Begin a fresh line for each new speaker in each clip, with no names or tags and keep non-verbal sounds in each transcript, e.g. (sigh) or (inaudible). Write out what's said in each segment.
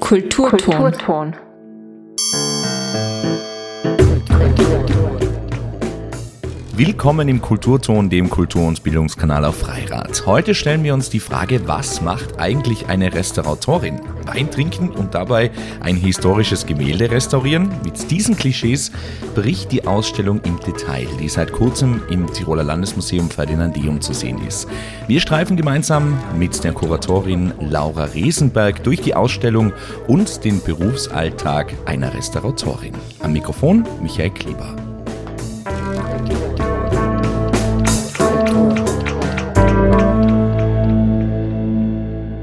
Kulturton. Kulturton.
Willkommen im Kulturton, dem Kultur- und Bildungskanal auf Freirad. Heute stellen wir uns die Frage, was macht eigentlich eine Restauratorin? Wein trinken und dabei ein historisches Gemälde restaurieren? Mit diesen Klischees bricht die Ausstellung im Detail, die seit kurzem im Tiroler Landesmuseum Ferdinandeum zu sehen ist. Wir streifen gemeinsam mit der Kuratorin Laura Resenberg durch die Ausstellung und den Berufsalltag einer Restauratorin. Am Mikrofon Michael Kleber.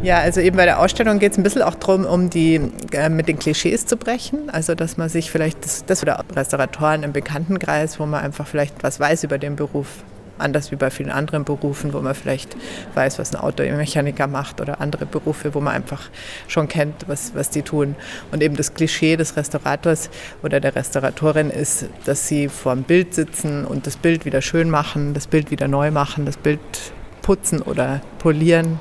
Ja, also eben bei der Ausstellung geht es ein bisschen auch darum, um die äh, mit den Klischees zu brechen. Also dass man sich vielleicht, das, das oder Restauratoren im Bekanntenkreis, wo man einfach vielleicht was weiß über den Beruf, anders wie bei vielen anderen Berufen, wo man vielleicht weiß, was ein Automechaniker macht oder andere Berufe, wo man einfach schon kennt, was, was die tun. Und eben das Klischee des Restaurators oder der Restauratorin ist, dass sie vor dem Bild sitzen und das Bild wieder schön machen, das Bild wieder neu machen, das Bild putzen oder polieren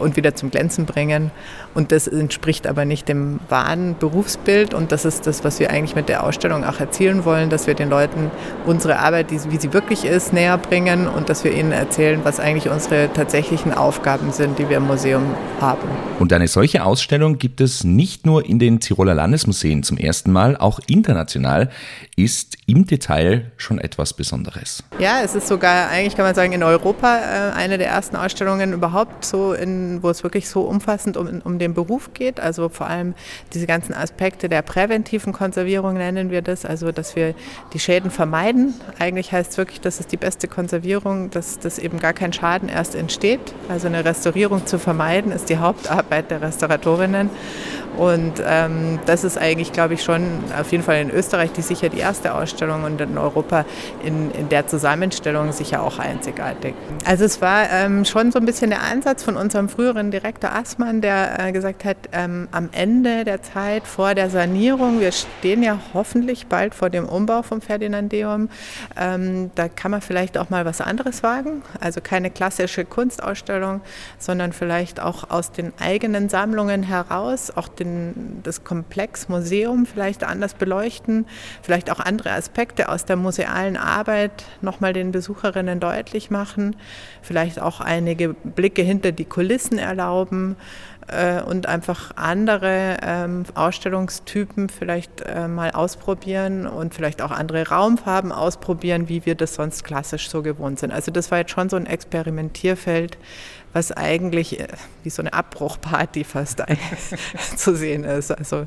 und wieder zum Glänzen bringen. Und das entspricht aber nicht dem wahren Berufsbild. Und das ist das, was wir eigentlich mit der Ausstellung auch erzielen wollen, dass wir den Leuten unsere Arbeit, wie sie wirklich ist, näher bringen und dass wir ihnen erzählen, was eigentlich unsere tatsächlichen Aufgaben sind, die wir im Museum haben.
Und eine solche Ausstellung gibt es nicht nur in den Tiroler Landesmuseen zum ersten Mal, auch international ist im Detail schon etwas Besonderes.
Ja, es ist sogar eigentlich, kann man sagen, in Europa äh, eine der ersten Ausstellungen überhaupt, so in, wo es wirklich so umfassend um, um den Beruf geht. Also vor allem diese ganzen Aspekte der präventiven Konservierung nennen wir das, also dass wir die Schäden vermeiden. Eigentlich heißt es wirklich, das ist die beste Konservierung, dass, dass eben gar kein Schaden erst entsteht. Also eine Restaurierung zu vermeiden, ist die Hauptarbeit der Restauratorinnen. Und ähm, das ist eigentlich, glaube ich, schon auf jeden Fall in Österreich die sicher die erste Ausstellung und in Europa in, in der Zusammenstellung sicher auch einzigartig. Also es war ähm, schon so ein bisschen der Ansatz von unserem früheren Direktor Assmann, der äh, gesagt hat, ähm, am Ende der Zeit vor der Sanierung, wir stehen ja hoffentlich bald vor dem Umbau vom Ferdinandeum, ähm, da kann man vielleicht auch mal was anderes wagen. Also keine klassische Kunstausstellung, sondern vielleicht auch aus den eigenen Sammlungen heraus, auch den das Komplex Museum vielleicht anders beleuchten, vielleicht auch andere Aspekte aus der musealen Arbeit nochmal den Besucherinnen deutlich machen, vielleicht auch einige Blicke hinter die Kulissen erlauben äh, und einfach andere ähm, Ausstellungstypen vielleicht äh, mal ausprobieren und vielleicht auch andere Raumfarben ausprobieren, wie wir das sonst klassisch so gewohnt sind. Also das war jetzt schon so ein Experimentierfeld, was eigentlich äh, wie so eine Abbruchparty fast (laughs) zu sehen ist. Also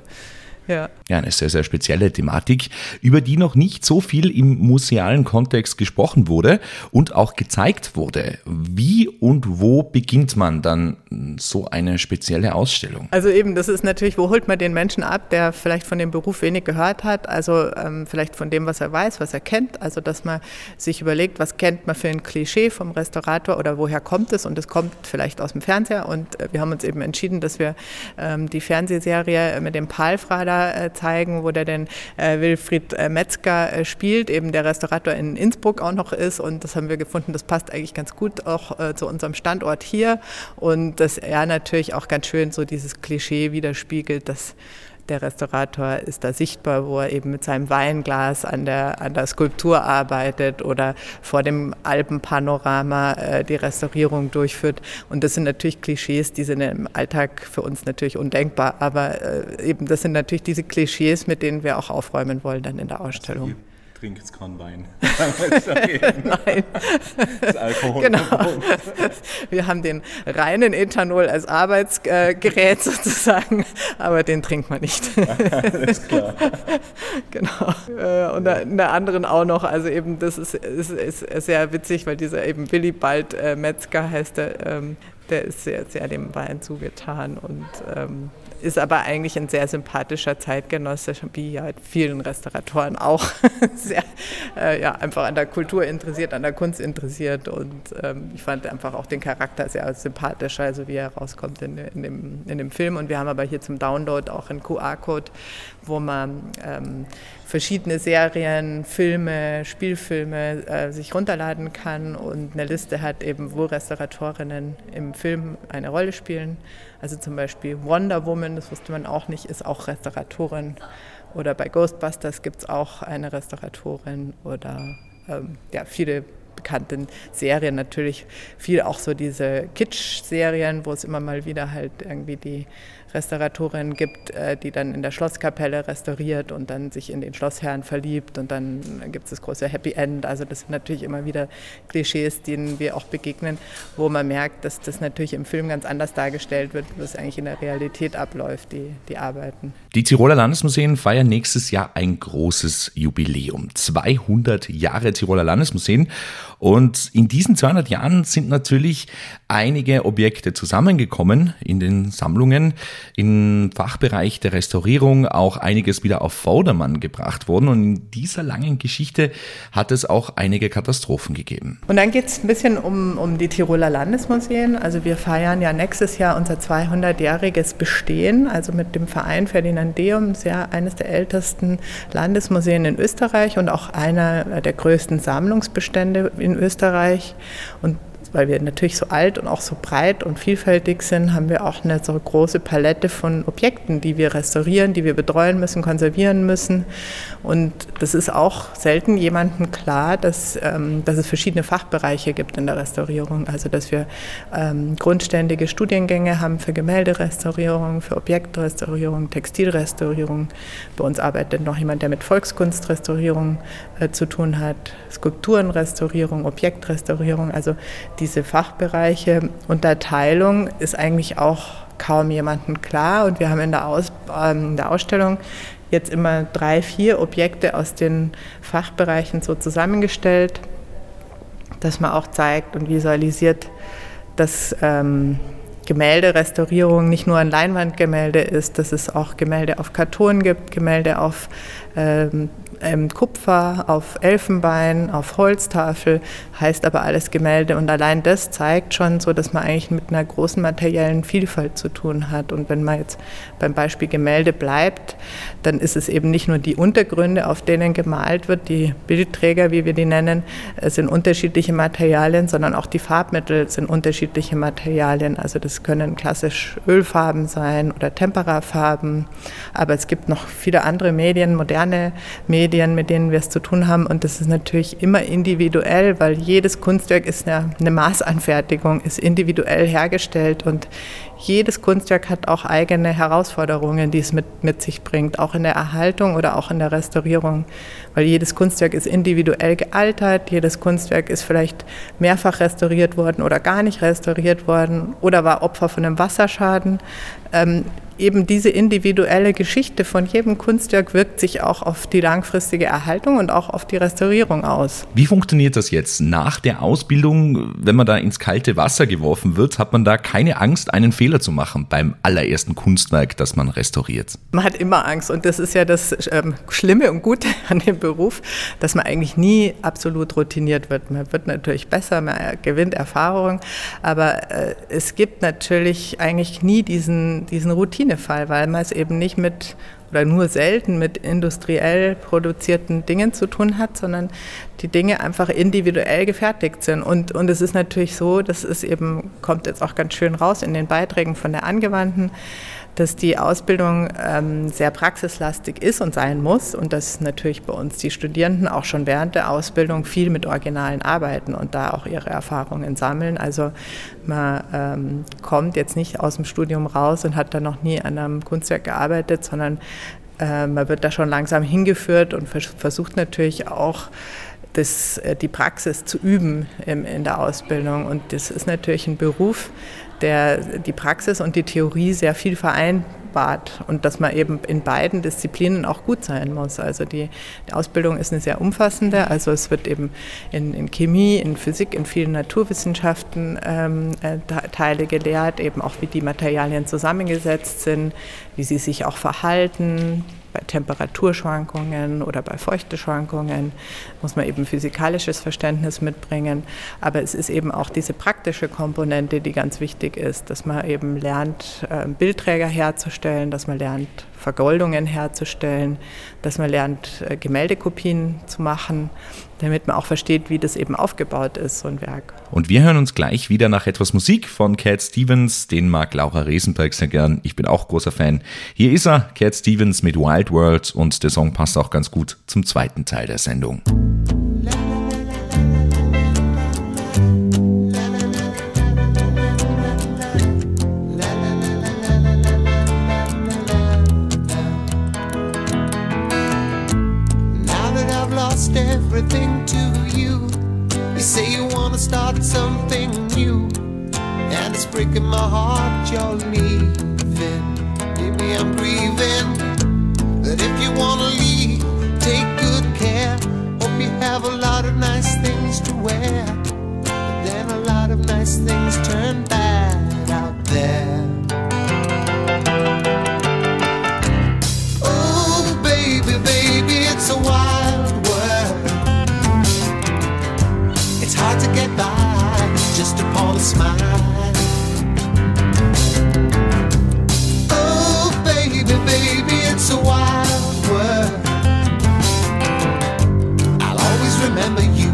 ja. ja, eine sehr, sehr spezielle Thematik, über die noch nicht so viel im musealen Kontext gesprochen wurde und auch gezeigt wurde. Wie und wo beginnt man dann so eine spezielle Ausstellung?
Also eben, das ist natürlich, wo holt man den Menschen ab, der vielleicht von dem Beruf wenig gehört hat, also ähm, vielleicht von dem, was er weiß, was er kennt, also dass man sich überlegt, was kennt man für ein Klischee vom Restaurator oder woher kommt es und es kommt vielleicht aus dem Fernseher und äh, wir haben uns eben entschieden, dass wir ähm, die Fernsehserie mit dem Palfrader äh, zeigen, wo der denn äh, Wilfried äh, Metzger spielt, eben der Restaurator in Innsbruck auch noch ist. Und das haben wir gefunden, das passt eigentlich ganz gut auch zu unserem Standort hier. Und dass er natürlich auch ganz schön so dieses Klischee widerspiegelt, dass der Restaurator ist da sichtbar, wo er eben mit seinem Weinglas an der, an der Skulptur arbeitet oder vor dem Alpenpanorama äh, die Restaurierung durchführt. Und das sind natürlich Klischees, die sind im Alltag für uns natürlich undenkbar. Aber äh, eben das sind natürlich diese Klischees, mit denen wir auch aufräumen wollen dann in der Ausstellung
trinke jetzt keinen Wein. (laughs)
Nein. Das ist Alkohol. Genau. Wir haben den reinen Ethanol als Arbeitsgerät (laughs) sozusagen, aber den trinkt man nicht. (laughs) Alles klar. Genau. Und in der anderen auch noch, also eben, das ist, ist, ist sehr witzig, weil dieser eben Willibald äh, Metzger heißt der, ähm, der ist sehr, sehr dem Wein zugetan und ähm, ist aber eigentlich ein sehr sympathischer Zeitgenosse, wie ja vielen Restauratoren auch. (laughs) sehr, äh, ja, einfach an der Kultur interessiert, an der Kunst interessiert und ähm, ich fand einfach auch den Charakter sehr sympathisch, also wie er rauskommt in, in, dem, in dem Film. Und wir haben aber hier zum Download auch einen QR-Code, wo man ähm, verschiedene Serien, Filme, Spielfilme äh, sich runterladen kann und eine Liste hat, eben wo Restauratorinnen im Film eine Rolle spielen. Also zum Beispiel Wonder Woman, das wusste man auch nicht, ist auch Restauratorin. Oder bei Ghostbusters gibt es auch eine Restauratorin oder ähm, ja, viele bekannten Serien natürlich viel auch so diese Kitsch-Serien, wo es immer mal wieder halt irgendwie die Restauratorin gibt, äh, die dann in der Schlosskapelle restauriert und dann sich in den Schlossherrn verliebt und dann gibt es das große Happy End. Also das sind natürlich immer wieder Klischees, denen wir auch begegnen, wo man merkt, dass das natürlich im Film ganz anders dargestellt wird, was eigentlich in der Realität abläuft, die, die Arbeiten.
Die Tiroler Landesmuseen feiern nächstes Jahr ein großes Jubiläum. 200 Jahre Tiroler Landesmuseen. Und in diesen 200 Jahren sind natürlich einige Objekte zusammengekommen in den Sammlungen, im Fachbereich der Restaurierung auch einiges wieder auf Vordermann gebracht worden. Und in dieser langen Geschichte hat es auch einige Katastrophen gegeben.
Und dann geht es ein bisschen um, um die Tiroler Landesmuseen. Also wir feiern ja nächstes Jahr unser 200-jähriges Bestehen, also mit dem Verein Ferdinandeum, sehr eines der ältesten Landesmuseen in Österreich und auch einer der größten Sammlungsbestände in Österreich. Und weil wir natürlich so alt und auch so breit und vielfältig sind, haben wir auch eine so große Palette von Objekten, die wir restaurieren, die wir betreuen müssen, konservieren müssen. Und das ist auch selten jemandem klar, dass, ähm, dass es verschiedene Fachbereiche gibt in der Restaurierung. Also dass wir ähm, grundständige Studiengänge haben für Gemälderestaurierung, für Objektrestaurierung, Textilrestaurierung. Bei uns arbeitet noch jemand, der mit Volkskunstrestaurierung äh, zu tun hat, Skulpturenrestaurierung, Objektrestaurierung. Also diese Fachbereiche Unterteilung ist eigentlich auch kaum jemandem klar. Und wir haben in der, Aus, äh, in der Ausstellung jetzt immer drei, vier Objekte aus den Fachbereichen so zusammengestellt, dass man auch zeigt und visualisiert, dass ähm, Gemälderestaurierung nicht nur ein Leinwandgemälde ist, dass es auch Gemälde auf Karton gibt, Gemälde auf ähm, ähm, Kupfer, auf Elfenbein, auf Holztafel, heißt aber alles Gemälde. Und allein das zeigt schon so, dass man eigentlich mit einer großen materiellen Vielfalt zu tun hat. Und wenn man jetzt beim Beispiel Gemälde bleibt, dann ist es eben nicht nur die Untergründe, auf denen gemalt wird, die Bildträger, wie wir die nennen, sind unterschiedliche Materialien, sondern auch die Farbmittel sind unterschiedliche Materialien. Also das können klassisch Ölfarben sein oder Temperafarben, aber es gibt noch viele andere Medien, moderne Medien, Medien, mit denen wir es zu tun haben. Und das ist natürlich immer individuell, weil jedes Kunstwerk ist eine, eine Maßanfertigung, ist individuell hergestellt und jedes Kunstwerk hat auch eigene Herausforderungen, die es mit, mit sich bringt, auch in der Erhaltung oder auch in der Restaurierung. Weil jedes Kunstwerk ist individuell gealtert, jedes Kunstwerk ist vielleicht mehrfach restauriert worden oder gar nicht restauriert worden oder war Opfer von einem Wasserschaden. Ähm, eben diese individuelle Geschichte von jedem Kunstwerk wirkt sich auch auf die langfristige Erhaltung und auch auf die Restaurierung aus.
Wie funktioniert das jetzt nach der Ausbildung, wenn man da ins kalte Wasser geworfen wird? Hat man da keine Angst, einen Fehler zu machen beim allerersten Kunstwerk, das man restauriert?
Man hat immer Angst und das ist ja das ähm, Schlimme und Gute (laughs) an dem Beruf, dass man eigentlich nie absolut routiniert wird. Man wird natürlich besser, man gewinnt Erfahrung, aber äh, es gibt natürlich eigentlich nie diesen, diesen Routine Routine weil man es eben nicht mit oder nur selten mit industriell produzierten Dingen zu tun hat, sondern die Dinge einfach individuell gefertigt sind. Und, und es ist natürlich so, das ist eben, kommt jetzt auch ganz schön raus in den Beiträgen von der Angewandten, dass die Ausbildung ähm, sehr praxislastig ist und sein muss und dass natürlich bei uns die Studierenden auch schon während der Ausbildung viel mit Originalen arbeiten und da auch ihre Erfahrungen sammeln. Also man ähm, kommt jetzt nicht aus dem Studium raus und hat da noch nie an einem Kunstwerk gearbeitet, sondern äh, man wird da schon langsam hingeführt und vers versucht natürlich auch das, äh, die Praxis zu üben in der Ausbildung. Und das ist natürlich ein Beruf, der die Praxis und die Theorie sehr viel vereinbart und dass man eben in beiden Disziplinen auch gut sein muss. Also die, die Ausbildung ist eine sehr umfassende, also es wird eben in, in Chemie, in Physik, in vielen Naturwissenschaften ähm, äh, Teile gelehrt, eben auch wie die Materialien zusammengesetzt sind, wie sie sich auch verhalten, bei Temperaturschwankungen oder bei Feuchteschwankungen muss man eben physikalisches Verständnis mitbringen. Aber es ist eben auch diese praktische Komponente, die ganz wichtig ist, dass man eben lernt, ähm, Bildträger herzustellen, dass man lernt, Vergoldungen herzustellen, dass man lernt, äh, Gemäldekopien zu machen, damit man auch versteht, wie das eben aufgebaut ist, so ein Werk.
Und wir hören uns gleich wieder nach etwas Musik von Cat Stevens. Den mag Laura Resenberg sehr gern. Ich bin auch großer Fan. Hier ist er, Cat Stevens mit Wild World und der Song passt auch ganz gut zum zweiten Teil der Sendung. everything it's my heart you're leaving. Maybe I'm grieving, but if you wanna leave, take good care. Hope you have a lot of nice things to wear, but then a lot of nice things turn bad out there. Oh, baby, baby, it's a while. hard to get by just upon a smile. It's a wild world. I'll always remember you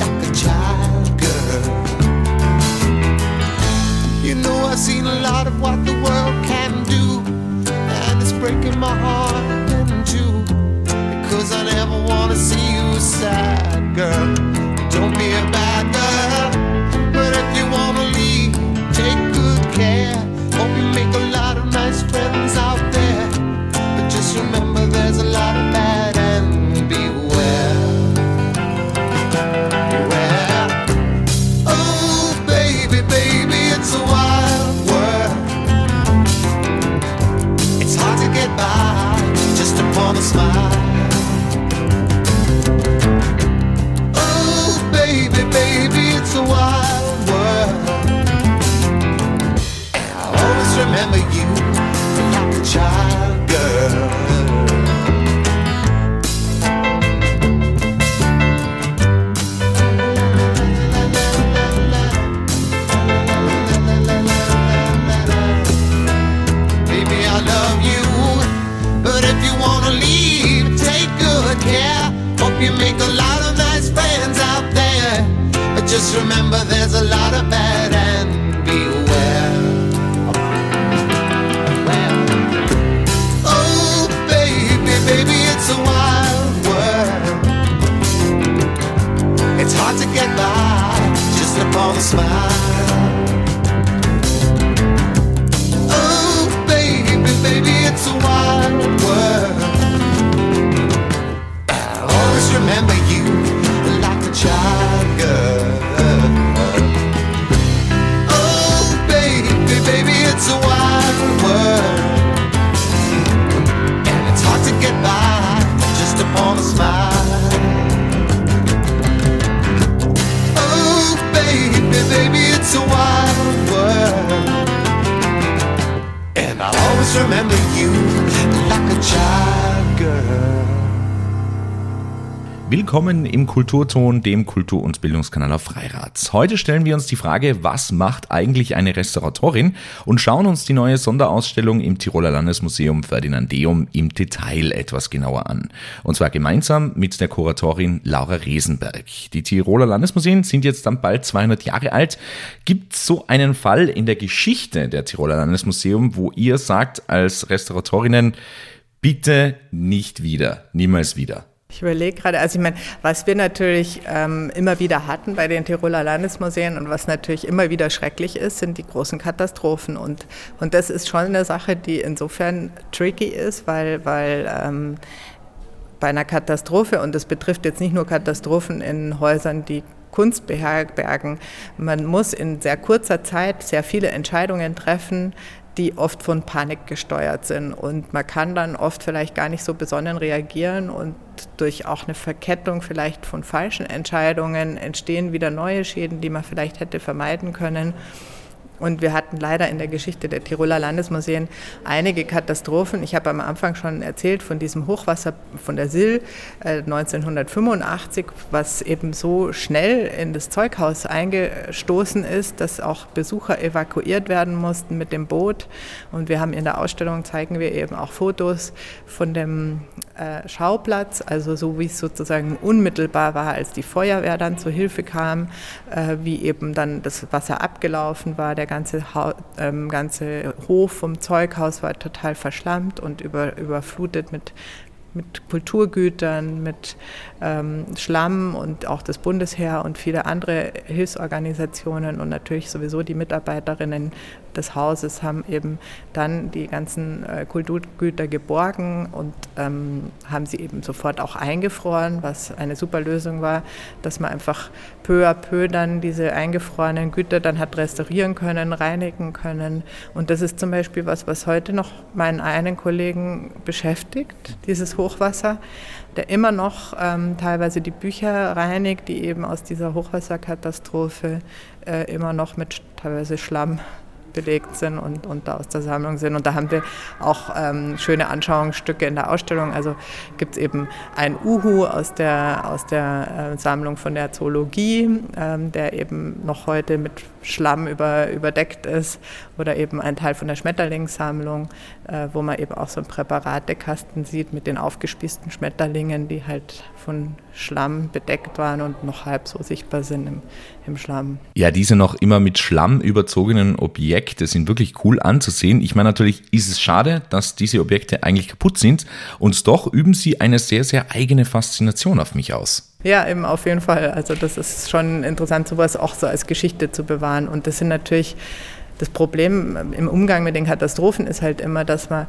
like a child girl. You know, I've seen a lot of what the world can do, and it's breaking my heart in two. Because I never want to see you sad, girl. up on the smile. Willkommen im Kulturton, dem Kultur- und Bildungskanal auf Freirad. Heute stellen wir uns die Frage, was macht eigentlich eine Restauratorin und schauen uns die neue Sonderausstellung im Tiroler Landesmuseum Ferdinandeum im Detail etwas genauer an. Und zwar gemeinsam mit der Kuratorin Laura Resenberg. Die Tiroler Landesmuseen sind jetzt dann bald 200 Jahre alt. Gibt es so einen Fall in der Geschichte der Tiroler Landesmuseum, wo ihr sagt als Restauratorinnen, bitte nicht wieder, niemals wieder?
Ich überlege gerade, also ich meine, was wir natürlich ähm, immer wieder hatten bei den Tiroler Landesmuseen und was natürlich immer wieder schrecklich ist, sind die großen Katastrophen. Und, und das ist schon eine Sache, die insofern tricky ist, weil, weil ähm, bei einer Katastrophe, und das betrifft jetzt nicht nur Katastrophen in Häusern, die Kunst beherbergen, man muss in sehr kurzer Zeit sehr viele Entscheidungen treffen, die oft von Panik gesteuert sind. Und man kann dann oft vielleicht gar nicht so besonnen reagieren und durch auch eine Verkettung vielleicht von falschen Entscheidungen entstehen wieder neue Schäden, die man vielleicht hätte vermeiden können. Und wir hatten leider in der Geschichte der Tiroler Landesmuseen einige Katastrophen. Ich habe am Anfang schon erzählt von diesem Hochwasser von der Sill äh, 1985, was eben so schnell in das Zeughaus eingestoßen ist, dass auch Besucher evakuiert werden mussten mit dem Boot. Und wir haben in der Ausstellung zeigen wir eben auch Fotos von dem äh, Schauplatz, also so wie es sozusagen unmittelbar war, als die Feuerwehr dann zur Hilfe kam, äh, wie eben dann das Wasser abgelaufen war, der ganze, ha ähm, ganze Hof vom Zeughaus war total verschlammt und über, überflutet mit mit Kulturgütern, mit ähm, Schlamm und auch das Bundesheer und viele andere Hilfsorganisationen und natürlich sowieso die Mitarbeiterinnen des Hauses haben eben dann die ganzen äh, Kulturgüter geborgen und ähm, haben sie eben sofort auch eingefroren, was eine super Lösung war, dass man einfach peu à peu dann diese eingefrorenen Güter dann hat restaurieren können, reinigen können. Und das ist zum Beispiel was, was heute noch meinen einen Kollegen beschäftigt, dieses Hochwasser, der immer noch ähm, teilweise die Bücher reinigt, die eben aus dieser Hochwasserkatastrophe äh, immer noch mit teilweise Schlamm belegt sind und, und da aus der Sammlung sind. Und da haben wir auch ähm, schöne Anschauungsstücke in der Ausstellung. Also gibt es eben ein Uhu aus der, aus der äh, Sammlung von der Zoologie, ähm, der eben noch heute mit Schlamm über, überdeckt ist oder eben ein Teil von der Schmetterlingssammlung, äh, wo man eben auch so einen Präparatekasten sieht mit den aufgespießten Schmetterlingen, die halt von Schlamm bedeckt waren und noch halb so sichtbar sind im, im Schlamm.
Ja, diese noch immer mit Schlamm überzogenen Objekte sind wirklich cool anzusehen. Ich meine, natürlich ist es schade, dass diese Objekte eigentlich kaputt sind und doch üben sie eine sehr, sehr eigene Faszination auf mich aus.
Ja, eben auf jeden Fall. Also das ist schon interessant, sowas auch so als Geschichte zu bewahren. Und das sind natürlich, das Problem im Umgang mit den Katastrophen ist halt immer, dass man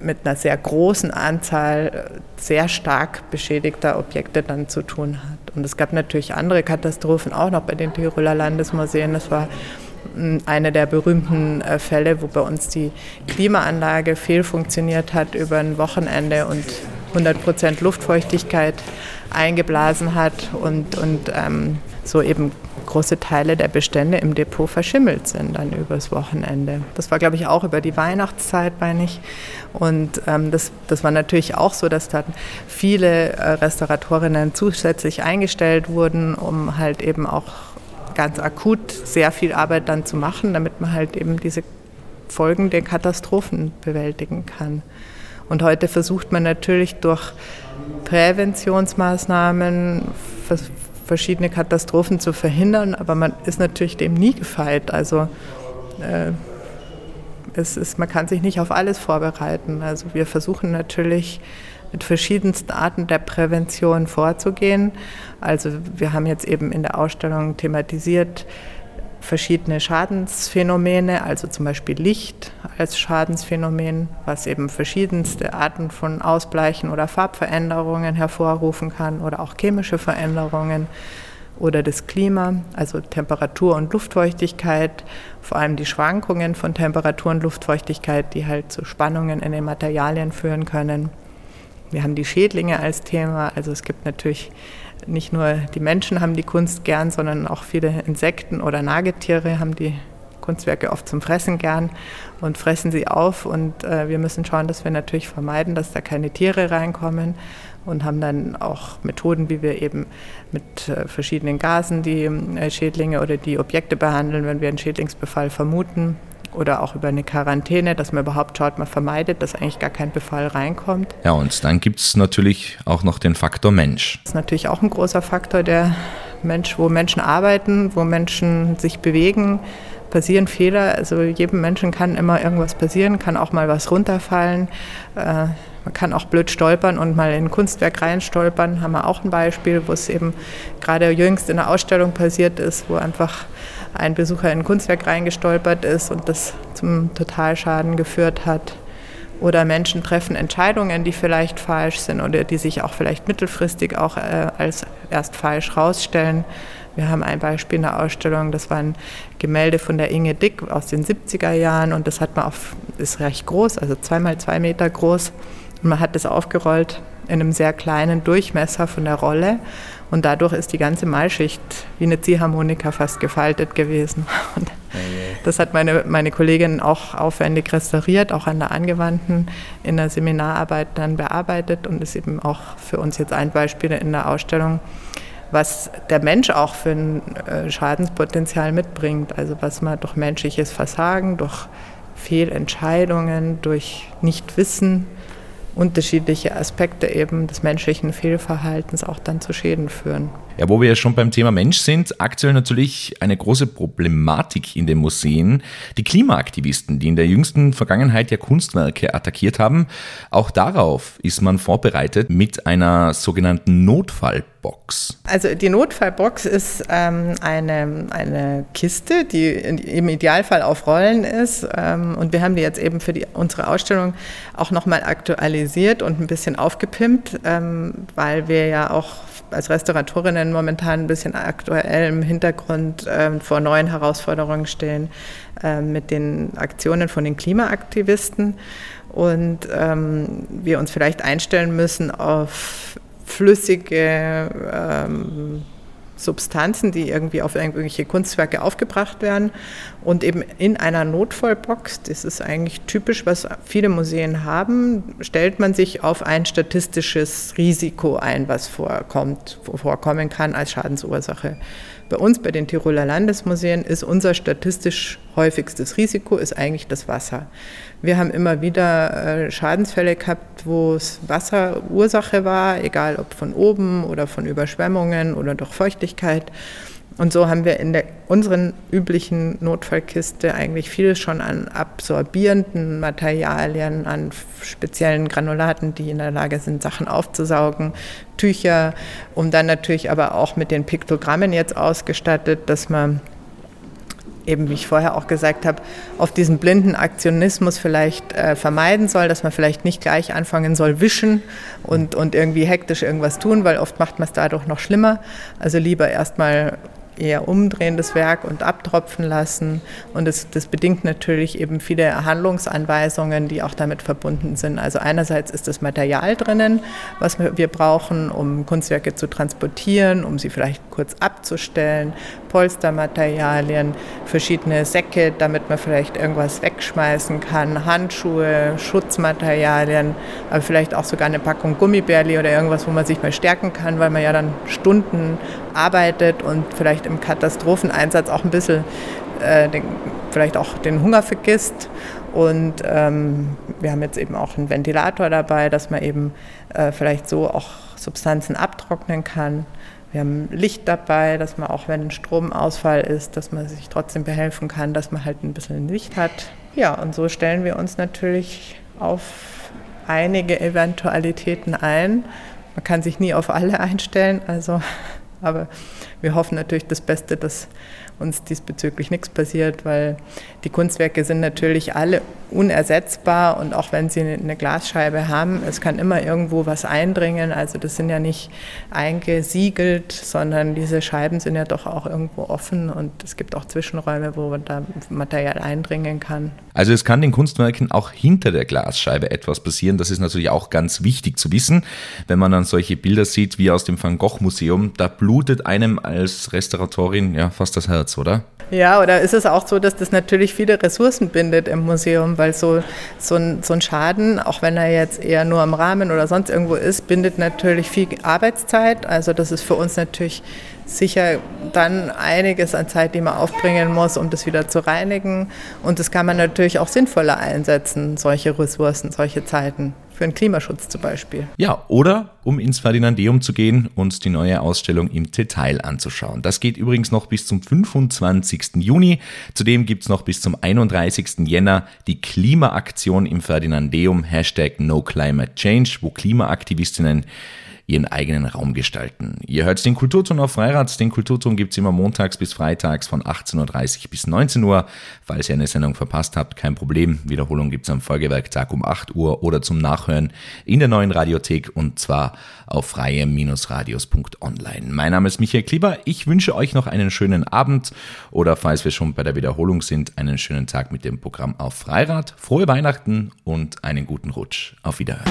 mit einer sehr großen Anzahl sehr stark beschädigter Objekte dann zu tun hat. Und es gab natürlich andere Katastrophen auch noch bei den Tiroler Landesmuseen. Das war hm, eine der berühmten äh, Fälle, wo bei uns die Klimaanlage fehlfunktioniert hat über ein Wochenende und 100 Prozent Luftfeuchtigkeit eingeblasen hat und, und ähm, so eben große Teile der Bestände im Depot verschimmelt sind dann übers Wochenende. Das war, glaube ich, auch über die Weihnachtszeit, meine ich. Und ähm, das, das war natürlich auch so, dass dann viele äh, Restauratorinnen zusätzlich eingestellt wurden, um halt eben auch ganz akut sehr viel Arbeit dann zu machen, damit man halt eben diese Folgen der Katastrophen bewältigen kann. Und heute versucht man natürlich durch Präventionsmaßnahmen verschiedene Katastrophen zu verhindern, aber man ist natürlich dem nie gefeit. Also äh, es ist, man kann sich nicht auf alles vorbereiten. Also wir versuchen natürlich mit verschiedensten Arten der Prävention vorzugehen. Also wir haben jetzt eben in der Ausstellung thematisiert, verschiedene Schadensphänomene, also zum Beispiel Licht als Schadensphänomen, was eben verschiedenste Arten von Ausbleichen oder Farbveränderungen hervorrufen kann oder auch chemische Veränderungen oder das Klima, also Temperatur und Luftfeuchtigkeit, vor allem die Schwankungen von Temperatur und Luftfeuchtigkeit, die halt zu Spannungen in den Materialien führen können. Wir haben die Schädlinge als Thema, also es gibt natürlich nicht nur die Menschen haben die Kunst gern, sondern auch viele Insekten oder Nagetiere haben die Kunstwerke oft zum Fressen gern und fressen sie auf. Und äh, wir müssen schauen, dass wir natürlich vermeiden, dass da keine Tiere reinkommen und haben dann auch Methoden, wie wir eben mit äh, verschiedenen Gasen die äh, Schädlinge oder die Objekte behandeln, wenn wir einen Schädlingsbefall vermuten oder auch über eine Quarantäne, dass man überhaupt schaut, man vermeidet, dass eigentlich gar kein Befall reinkommt.
Ja, und dann gibt es natürlich auch noch den Faktor Mensch.
Das ist natürlich auch ein großer Faktor, der Mensch, wo Menschen arbeiten, wo Menschen sich bewegen, passieren Fehler. Also jedem Menschen kann immer irgendwas passieren, kann auch mal was runterfallen. Äh, man kann auch blöd stolpern und mal in ein Kunstwerk reinstolpern. Haben wir auch ein Beispiel, wo es eben gerade jüngst in der Ausstellung passiert ist, wo einfach ein Besucher in ein Kunstwerk reingestolpert ist und das zum Totalschaden geführt hat. Oder Menschen treffen Entscheidungen, die vielleicht falsch sind oder die sich auch vielleicht mittelfristig auch äh, als erst falsch rausstellen. Wir haben ein Beispiel in der Ausstellung, das war ein Gemälde von der Inge Dick aus den 70er Jahren und das hat man auf, ist recht groß, also zweimal zwei Meter groß. Und man hat das aufgerollt in einem sehr kleinen Durchmesser von der Rolle und dadurch ist die ganze Malschicht wie eine Ziehharmonika fast gefaltet gewesen. (laughs) Und Das hat meine, meine Kollegin auch aufwendig restauriert, auch an der Angewandten in der Seminararbeit dann bearbeitet und ist eben auch für uns jetzt ein Beispiel in der Ausstellung, was der Mensch auch für ein äh, Schadenspotenzial mitbringt. Also was man durch menschliches Versagen, durch Fehlentscheidungen, durch Nichtwissen, unterschiedliche Aspekte eben des menschlichen Fehlverhaltens auch dann zu Schäden führen.
Ja, wo wir ja schon beim Thema Mensch sind, aktuell natürlich eine große Problematik in den Museen. Die Klimaaktivisten, die in der jüngsten Vergangenheit ja Kunstwerke attackiert haben, auch darauf ist man vorbereitet mit einer sogenannten Notfallbox.
Also die Notfallbox ist ähm, eine, eine Kiste, die im Idealfall auf Rollen ist. Ähm, und wir haben die jetzt eben für die, unsere Ausstellung auch nochmal aktualisiert und ein bisschen aufgepimpt, ähm, weil wir ja auch als Restauratorinnen momentan ein bisschen aktuell im Hintergrund äh, vor neuen Herausforderungen stehen äh, mit den Aktionen von den Klimaaktivisten. Und ähm, wir uns vielleicht einstellen müssen auf flüssige ähm, Substanzen, die irgendwie auf irgendwelche Kunstwerke aufgebracht werden und eben in einer Notfallbox, das ist eigentlich typisch, was viele Museen haben, stellt man sich auf ein statistisches Risiko ein, was vorkommt, vorkommen kann als Schadensursache. Bei uns, bei den Tiroler Landesmuseen, ist unser statistisch häufigstes Risiko ist eigentlich das Wasser. Wir haben immer wieder äh, Schadensfälle gehabt, wo es Wasser Ursache war, egal ob von oben oder von Überschwemmungen oder durch Feuchtigkeit. Und so haben wir in der, unseren üblichen Notfallkiste eigentlich vieles schon an absorbierenden Materialien, an speziellen Granulaten, die in der Lage sind, Sachen aufzusaugen, Tücher, um dann natürlich aber auch mit den Piktogrammen jetzt ausgestattet, dass man eben, wie ich vorher auch gesagt habe, auf diesen blinden Aktionismus vielleicht äh, vermeiden soll, dass man vielleicht nicht gleich anfangen soll, wischen und, und irgendwie hektisch irgendwas tun, weil oft macht man es dadurch noch schlimmer. Also lieber erstmal eher umdrehen, das Werk und abtropfen lassen. Und das, das bedingt natürlich eben viele Handlungsanweisungen, die auch damit verbunden sind. Also einerseits ist das Material drinnen, was wir brauchen, um Kunstwerke zu transportieren, um sie vielleicht kurz abzustellen, Polstermaterialien, verschiedene Säcke, damit man vielleicht irgendwas wegschmeißen kann, Handschuhe, Schutzmaterialien, aber vielleicht auch sogar eine Packung Gummibärli oder irgendwas, wo man sich mal stärken kann, weil man ja dann Stunden arbeitet und vielleicht im Katastropheneinsatz auch ein bisschen äh, den, vielleicht auch den Hunger vergisst. Und ähm, wir haben jetzt eben auch einen Ventilator dabei, dass man eben äh, vielleicht so auch Substanzen abtrocknen kann. Wir haben Licht dabei, dass man auch wenn ein Stromausfall ist, dass man sich trotzdem behelfen kann, dass man halt ein bisschen Licht hat. Ja, und so stellen wir uns natürlich auf einige Eventualitäten ein. Man kann sich nie auf alle einstellen, also aber wir hoffen natürlich das Beste, dass uns diesbezüglich nichts passiert, weil die Kunstwerke sind natürlich alle unersetzbar und auch wenn sie eine Glasscheibe haben, es kann immer irgendwo was eindringen. Also das sind ja nicht eingesiegelt, sondern diese Scheiben sind ja doch auch irgendwo offen und es gibt auch Zwischenräume, wo da Material eindringen kann.
Also es kann den Kunstwerken auch hinter der Glasscheibe etwas passieren. Das ist natürlich auch ganz wichtig zu wissen, wenn man dann solche Bilder sieht wie aus dem Van Gogh Museum. Da blutet einem als Restauratorin ja fast das Herz, oder?
Ja, oder ist es auch so, dass das natürlich viele Ressourcen bindet im Museum, weil so, so, ein, so ein Schaden, auch wenn er jetzt eher nur am Rahmen oder sonst irgendwo ist, bindet natürlich viel Arbeitszeit. Also das ist für uns natürlich sicher dann einiges an Zeit, die man aufbringen muss, um das wieder zu reinigen. Und das kann man natürlich auch sinnvoller einsetzen, solche Ressourcen, solche Zeiten. Für den Klimaschutz zum Beispiel.
Ja, oder um ins Ferdinandeum zu gehen und die neue Ausstellung im Detail anzuschauen. Das geht übrigens noch bis zum 25. Juni. Zudem gibt es noch bis zum 31. Jänner die Klimaaktion im Ferdinandeum, Hashtag No Climate Change, wo Klimaaktivistinnen ihren eigenen Raum gestalten. Ihr hört den Kulturton auf Freirad. Den Kulturton gibt es immer montags bis freitags von 18.30 Uhr bis 19 Uhr. Falls ihr eine Sendung verpasst habt, kein Problem. Wiederholung gibt es am Folgewerktag um 8 Uhr oder zum Nachhören in der neuen Radiothek und zwar auf freie-radios.online. Mein Name ist Michael Klieber. Ich wünsche euch noch einen schönen Abend oder falls wir schon bei der Wiederholung sind, einen schönen Tag mit dem Programm auf Freirad. Frohe Weihnachten und einen guten Rutsch. Auf Wiederhören.